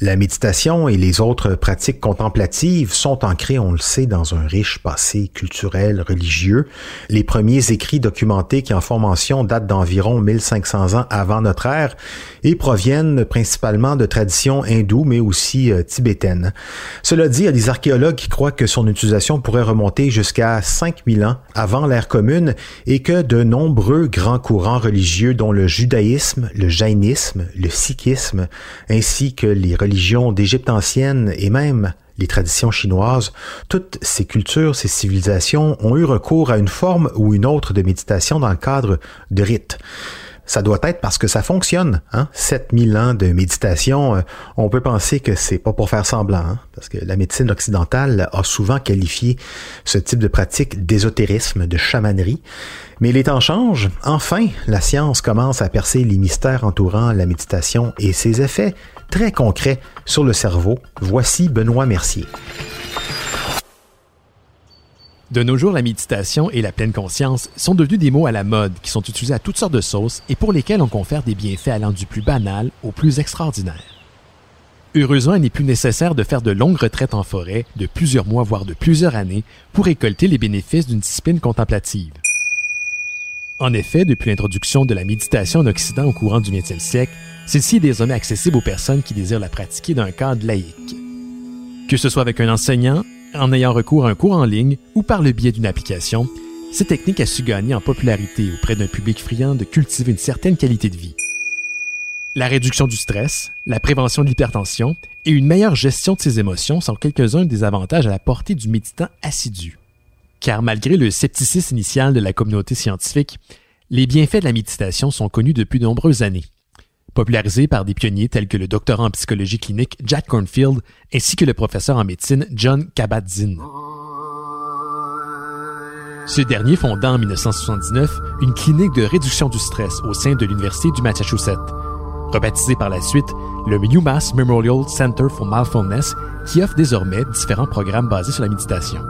La méditation et les autres pratiques contemplatives sont ancrées, on le sait, dans un riche passé culturel, religieux. Les premiers écrits documentés qui en font mention datent d'environ 1500 ans avant notre ère et proviennent principalement de traditions hindoues, mais aussi euh, tibétaines. Cela dit, il y a des archéologues qui croient que son utilisation pourrait remonter jusqu'à 5000 ans avant l'ère commune et que de nombreux grands courants religieux, dont le judaïsme, le jainisme, le sikhisme, ainsi que les religions d'Égypte ancienne et même les traditions chinoises, toutes ces cultures, ces civilisations ont eu recours à une forme ou une autre de méditation dans le cadre de rites. Ça doit être parce que ça fonctionne. Hein? 7000 ans de méditation, euh, on peut penser que c'est pas pour faire semblant, hein? parce que la médecine occidentale a souvent qualifié ce type de pratique d'ésotérisme, de chamanerie. Mais les temps changent. Enfin, la science commence à percer les mystères entourant la méditation et ses effets très concrets sur le cerveau. Voici Benoît Mercier. De nos jours, la méditation et la pleine conscience sont devenus des mots à la mode qui sont utilisés à toutes sortes de sauces et pour lesquels on confère des bienfaits allant du plus banal au plus extraordinaire. Heureusement, il n'est plus nécessaire de faire de longues retraites en forêt de plusieurs mois voire de plusieurs années pour récolter les bénéfices d'une discipline contemplative. En effet, depuis l'introduction de la méditation en Occident au courant du XXe siècle, celle-ci est désormais accessible aux personnes qui désirent la pratiquer d'un cadre laïque. Que ce soit avec un enseignant, en ayant recours à un cours en ligne ou par le biais d'une application, cette technique a su gagner en popularité auprès d'un public friand de cultiver une certaine qualité de vie. La réduction du stress, la prévention de l'hypertension et une meilleure gestion de ses émotions sont quelques-uns des avantages à la portée du méditant assidu. Car malgré le scepticisme initial de la communauté scientifique, les bienfaits de la méditation sont connus depuis de nombreuses années popularisé par des pionniers tels que le doctorant en psychologie clinique Jack Cornfield ainsi que le professeur en médecine John Kabat-Zinn. Ce dernier fonda en 1979 une clinique de réduction du stress au sein de l'Université du Massachusetts, rebaptisée par la suite le UMass Memorial Center for Mindfulness, qui offre désormais différents programmes basés sur la méditation.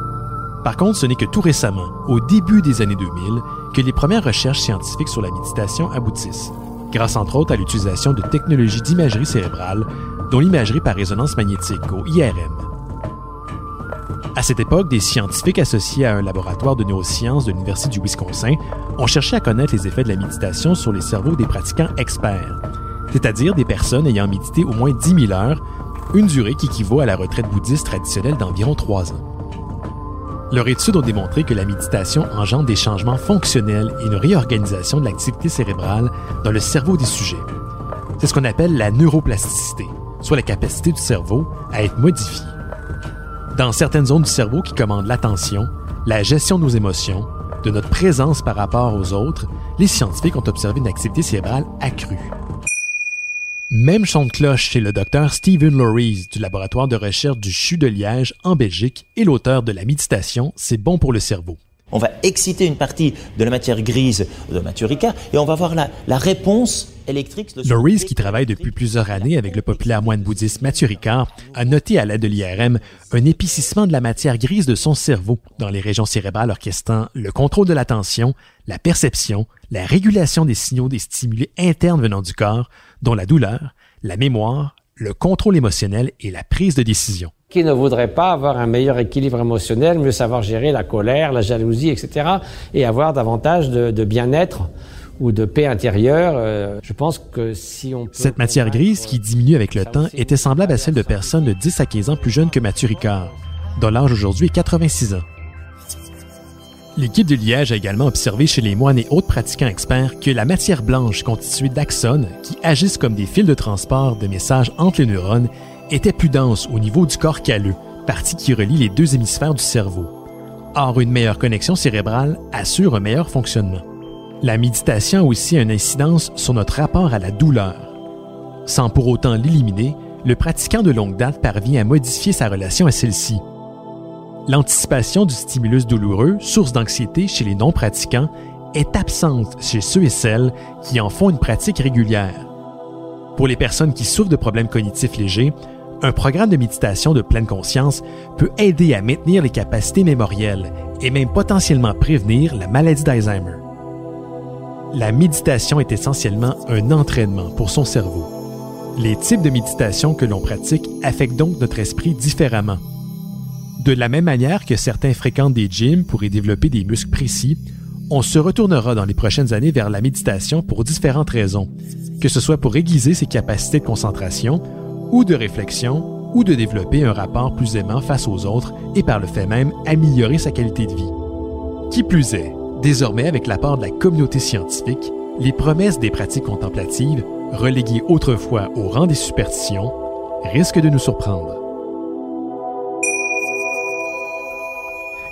Par contre, ce n'est que tout récemment, au début des années 2000, que les premières recherches scientifiques sur la méditation aboutissent grâce entre autres à l'utilisation de technologies d'imagerie cérébrale, dont l'imagerie par résonance magnétique, ou IRM. À cette époque, des scientifiques associés à un laboratoire de neurosciences de l'Université du Wisconsin ont cherché à connaître les effets de la méditation sur les cerveaux des pratiquants experts, c'est-à-dire des personnes ayant médité au moins 10 000 heures, une durée qui équivaut à la retraite bouddhiste traditionnelle d'environ 3 ans. Leurs études ont démontré que la méditation engendre des changements fonctionnels et une réorganisation de l'activité cérébrale dans le cerveau des sujets. C'est ce qu'on appelle la neuroplasticité, soit la capacité du cerveau à être modifié. Dans certaines zones du cerveau qui commandent l'attention, la gestion de nos émotions, de notre présence par rapport aux autres, les scientifiques ont observé une activité cérébrale accrue. Même chant de cloche chez le docteur Stephen Loris du laboratoire de recherche du CHU de Liège en Belgique et l'auteur de la méditation C'est bon pour le cerveau. On va exciter une partie de la matière grise de Maturika et on va voir la, réponse. Loris, qui travaille depuis plusieurs années avec le populaire moine bouddhiste Maturika, a noté à l'aide de l'IRM un épaississement de la matière grise de son cerveau dans les régions cérébrales orchestrant le contrôle de l'attention, la perception, la régulation des signaux des stimuli internes venant du corps, dont la douleur, la mémoire, le contrôle émotionnel et la prise de décision. Qui ne voudrait pas avoir un meilleur équilibre émotionnel, mieux savoir gérer la colère, la jalousie, etc., et avoir davantage de, bien-être ou de paix intérieure. Euh, je pense que si on Cette matière grise qui diminue avec le temps était semblable à celle de personnes de 10 à 15 ans plus jeunes que Mathieu Ricard, dont l'âge aujourd'hui est 86 ans. L'équipe de Liège a également observé chez les moines et autres pratiquants experts que la matière blanche constituée d'axones, qui agissent comme des fils de transport de messages entre les neurones, était plus dense au niveau du corps calleux, partie qui relie les deux hémisphères du cerveau. Or, une meilleure connexion cérébrale assure un meilleur fonctionnement. La méditation a aussi une incidence sur notre rapport à la douleur. Sans pour autant l'éliminer, le pratiquant de longue date parvient à modifier sa relation à celle-ci. L'anticipation du stimulus douloureux, source d'anxiété chez les non-pratiquants, est absente chez ceux et celles qui en font une pratique régulière. Pour les personnes qui souffrent de problèmes cognitifs légers, un programme de méditation de pleine conscience peut aider à maintenir les capacités mémorielles et même potentiellement prévenir la maladie d'Alzheimer. La méditation est essentiellement un entraînement pour son cerveau. Les types de méditation que l'on pratique affectent donc notre esprit différemment. De la même manière que certains fréquentent des gyms pour y développer des muscles précis, on se retournera dans les prochaines années vers la méditation pour différentes raisons, que ce soit pour aiguiser ses capacités de concentration ou de réflexion ou de développer un rapport plus aimant face aux autres et par le fait même améliorer sa qualité de vie. Qui plus est, désormais avec l'apport de la communauté scientifique, les promesses des pratiques contemplatives, reléguées autrefois au rang des superstitions, risquent de nous surprendre.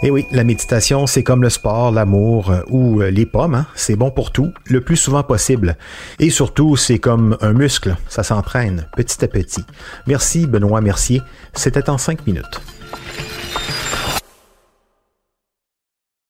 Eh oui, la méditation, c'est comme le sport, l'amour euh, ou euh, les pommes. Hein? C'est bon pour tout, le plus souvent possible. Et surtout, c'est comme un muscle, ça s'entraîne petit à petit. Merci Benoît Mercier. C'était en cinq minutes.